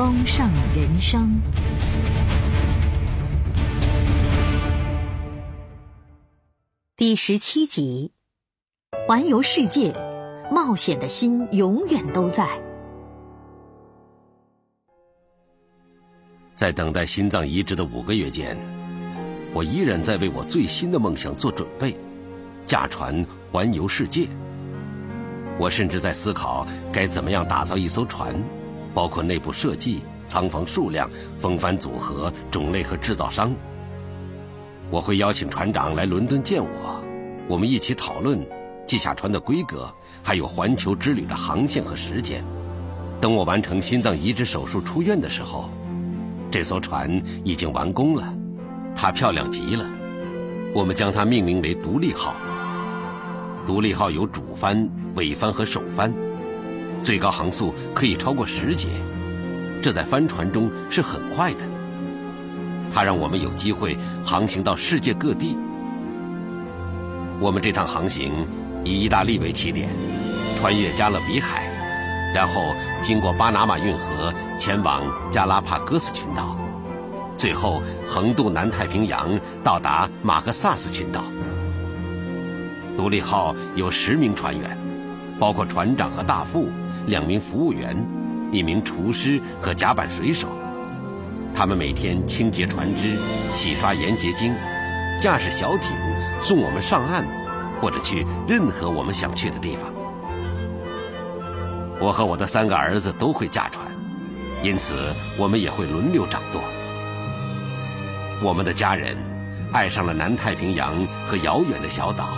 丰盛人生第十七集：环游世界，冒险的心永远都在。在等待心脏移植的五个月间，我依然在为我最新的梦想做准备——驾船环游世界。我甚至在思考该怎么样打造一艘船。包括内部设计、仓房数量、风帆组合、种类和制造商。我会邀请船长来伦敦见我，我们一起讨论记下船的规格，还有环球之旅的航线和时间。等我完成心脏移植手术出院的时候，这艘船已经完工了，它漂亮极了。我们将它命名为“独立号”。独立号有主帆、尾帆和首帆。最高航速可以超过十节，这在帆船中是很快的。它让我们有机会航行到世界各地。我们这趟航行以意大利为起点，穿越加勒比海，然后经过巴拿马运河前往加拉帕戈斯群岛，最后横渡南太平洋到达马克萨斯群岛。独立号有十名船员，包括船长和大副。两名服务员，一名厨师和甲板水手，他们每天清洁船只、洗刷盐结晶、驾驶小艇送我们上岸，或者去任何我们想去的地方。我和我的三个儿子都会驾船，因此我们也会轮流掌舵。我们的家人爱上了南太平洋和遥远的小岛，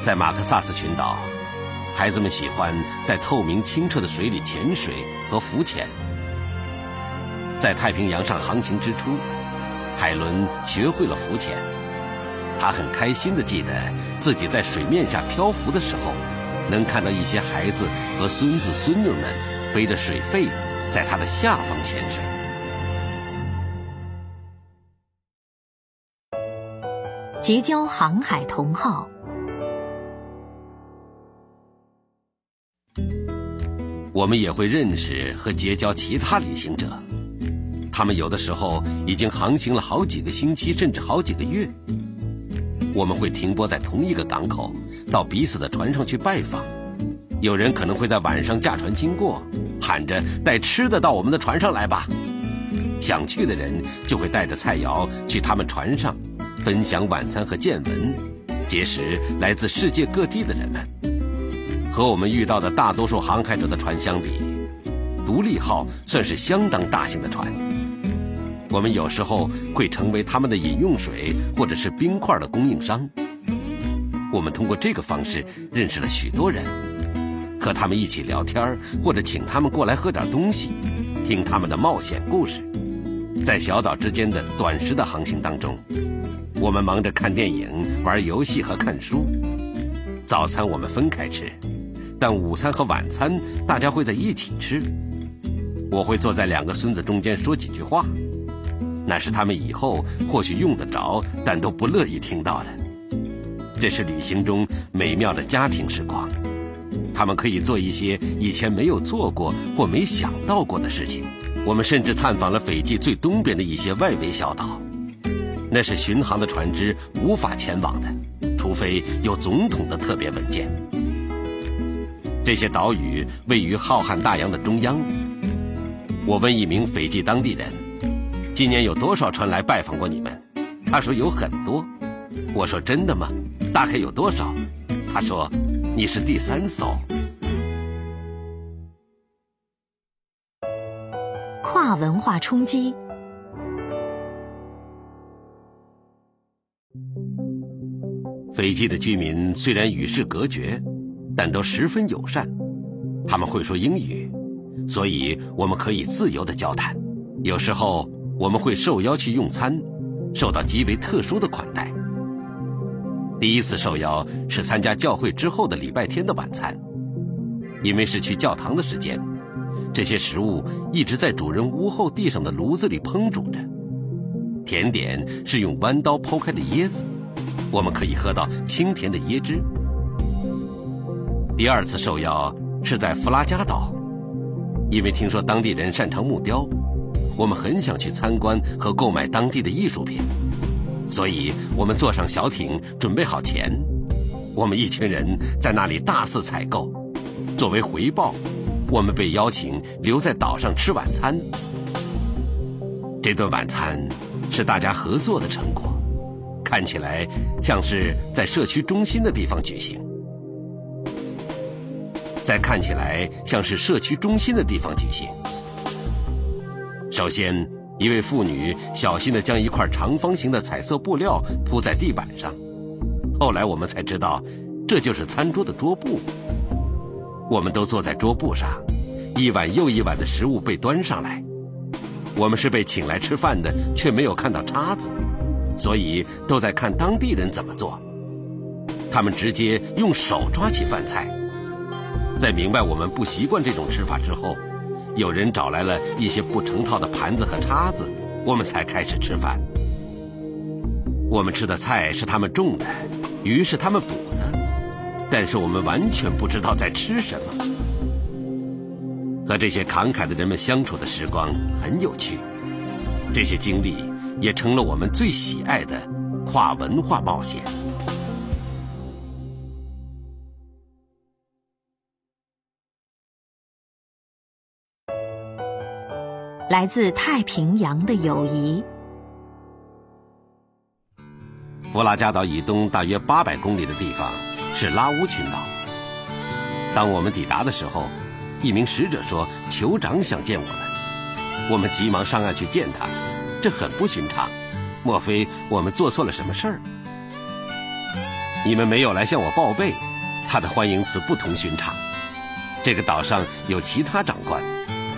在马克萨斯群岛。孩子们喜欢在透明清澈的水里潜水和浮潜。在太平洋上航行之初，海伦学会了浮潜。他很开心地记得自己在水面下漂浮的时候，能看到一些孩子和孙子孙女们背着水费在他的下方潜水。结交航海同好。我们也会认识和结交其他旅行者，他们有的时候已经航行了好几个星期，甚至好几个月。我们会停泊在同一个港口，到彼此的船上去拜访。有人可能会在晚上驾船经过，喊着带吃的到我们的船上来吧。想去的人就会带着菜肴去他们船上，分享晚餐和见闻，结识来自世界各地的人们。和我们遇到的大多数航海者的船相比，独立号算是相当大型的船。我们有时候会成为他们的饮用水或者是冰块的供应商。我们通过这个方式认识了许多人，和他们一起聊天或者请他们过来喝点东西，听他们的冒险故事。在小岛之间的短时的航行当中，我们忙着看电影、玩游戏和看书。早餐我们分开吃，但午餐和晚餐大家会在一起吃。我会坐在两个孙子中间说几句话，那是他们以后或许用得着，但都不乐意听到的。这是旅行中美妙的家庭时光，他们可以做一些以前没有做过或没想到过的事情。我们甚至探访了斐济最东边的一些外围小岛，那是巡航的船只无法前往的，除非有总统的特别文件。这些岛屿位于浩瀚大洋的中央。我问一名斐济当地人：“今年有多少船来拜访过你们？”他说：“有很多。”我说：“真的吗？大概有多少？”他说：“你是第三艘。”跨文化冲击。斐济的居民虽然与世隔绝，但都十分友善。他们会说英语，所以我们可以自由的交谈。有时候我们会受邀去用餐，受到极为特殊的款待。第一次受邀是参加教会之后的礼拜天的晚餐，因为是去教堂的时间。这些食物一直在主人屋后地上的炉子里烹煮着。甜点是用弯刀剖开的椰子，我们可以喝到清甜的椰汁。第二次受邀是在弗拉加岛，因为听说当地人擅长木雕，我们很想去参观和购买当地的艺术品，所以我们坐上小艇，准备好钱。我们一群人在那里大肆采购，作为回报。我们被邀请留在岛上吃晚餐。这顿晚餐是大家合作的成果，看起来像是在社区中心的地方举行。在看起来像是社区中心的地方举行。首先，一位妇女小心地将一块长方形的彩色布料铺在地板上。后来我们才知道，这就是餐桌的桌布。我们都坐在桌布上，一碗又一碗的食物被端上来。我们是被请来吃饭的，却没有看到叉子，所以都在看当地人怎么做。他们直接用手抓起饭菜。在明白我们不习惯这种吃法之后，有人找来了一些不成套的盘子和叉子，我们才开始吃饭。我们吃的菜是他们种的，鱼是他们捕的。但是我们完全不知道在吃什么。和这些慷慨的人们相处的时光很有趣，这些经历也成了我们最喜爱的跨文化冒险。来自太平洋的友谊。弗拉加岛以东大约八百公里的地方。是拉乌群岛。当我们抵达的时候，一名使者说：“酋长想见我们。”我们急忙上岸去见他，这很不寻常。莫非我们做错了什么事儿？你们没有来向我报备。他的欢迎词不同寻常。这个岛上有其他长官，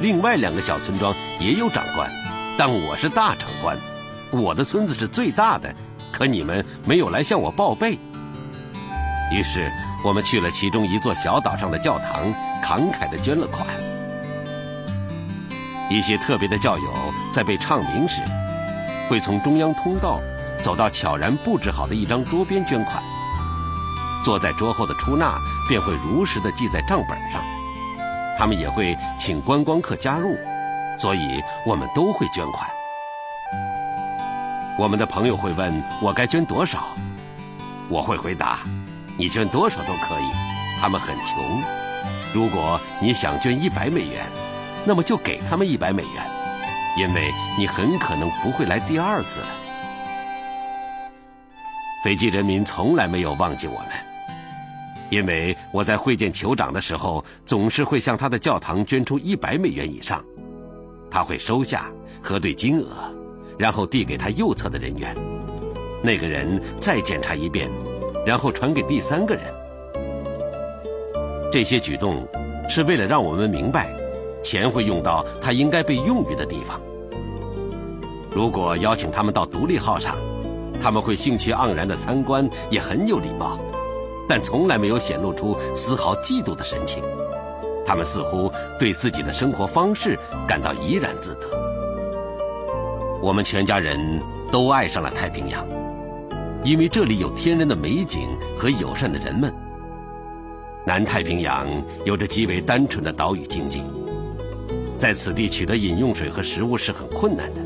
另外两个小村庄也有长官，但我是大长官，我的村子是最大的。可你们没有来向我报备。于是，我们去了其中一座小岛上的教堂，慷慨地捐了款。一些特别的教友在被唱名时，会从中央通道走到悄然布置好的一张桌边捐款。坐在桌后的出纳便会如实地记在账本上。他们也会请观光客加入，所以我们都会捐款。我们的朋友会问我该捐多少，我会回答。你捐多少都可以，他们很穷。如果你想捐一百美元，那么就给他们一百美元，因为你很可能不会来第二次了。斐济人民从来没有忘记我们，因为我在会见酋长的时候，总是会向他的教堂捐出一百美元以上，他会收下，核对金额，然后递给他右侧的人员，那个人再检查一遍。然后传给第三个人。这些举动是为了让我们明白，钱会用到它应该被用于的地方。如果邀请他们到独立号上，他们会兴趣盎然的参观，也很有礼貌。但从来没有显露出丝毫嫉妒的神情。他们似乎对自己的生活方式感到怡然自得。我们全家人都爱上了太平洋，因为这里有天然的美景和友善的人们。南太平洋有着极为单纯的岛屿经济，在此地取得饮用水和食物是很困难的，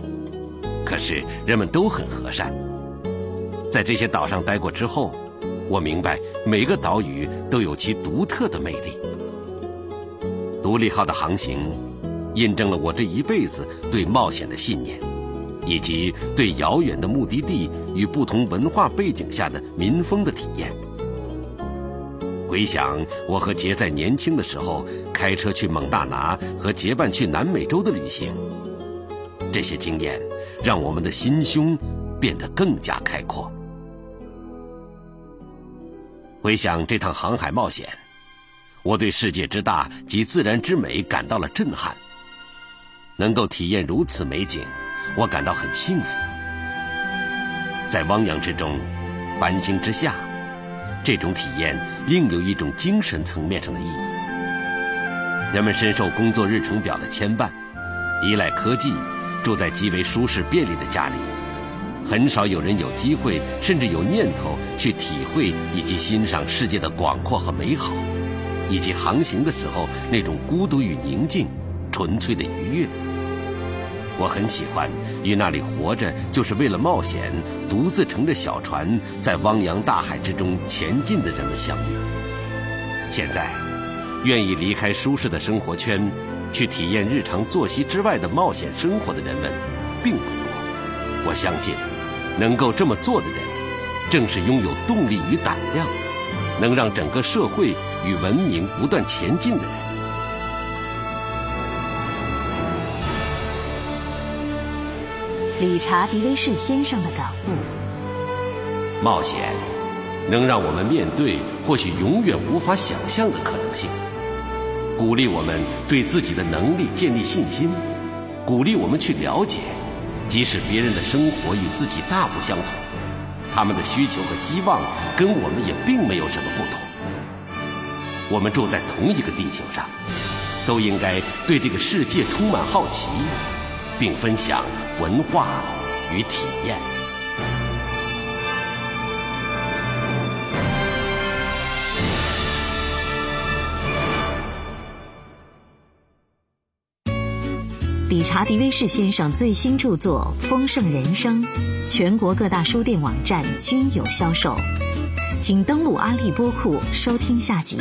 可是人们都很和善。在这些岛上待过之后，我明白每个岛屿都有其独特的魅力。独立号的航行，印证了我这一辈子对冒险的信念，以及对遥远的目的地与不同文化背景下的民风的体验。回想我和杰在年轻的时候开车去蒙大拿和结伴去南美洲的旅行，这些经验让我们的心胸变得更加开阔。回想这趟航海冒险。我对世界之大及自然之美感到了震撼。能够体验如此美景，我感到很幸福。在汪洋之中，繁星之下，这种体验另有一种精神层面上的意义。人们深受工作日程表的牵绊，依赖科技，住在极为舒适便利的家里，很少有人有机会，甚至有念头去体会以及欣赏世界的广阔和美好。以及航行的时候那种孤独与宁静，纯粹的愉悦。我很喜欢与那里活着就是为了冒险，独自乘着小船在汪洋大海之中前进的人们相遇。现在，愿意离开舒适的生活圈，去体验日常作息之外的冒险生活的人们，并不多。我相信，能够这么做的人，正是拥有动力与胆量。能让整个社会与文明不断前进的人。理查·迪威士先生的感悟：冒险能让我们面对或许永远无法想象的可能性，鼓励我们对自己的能力建立信心，鼓励我们去了解，即使别人的生活与自己大不相同。他们的需求和希望跟我们也并没有什么不同。我们住在同一个地球上，都应该对这个世界充满好奇，并分享文化与体验。理查·迪威士先生最新著作《丰盛人生》，全国各大书店网站均有销售，请登录阿利播库收听下集。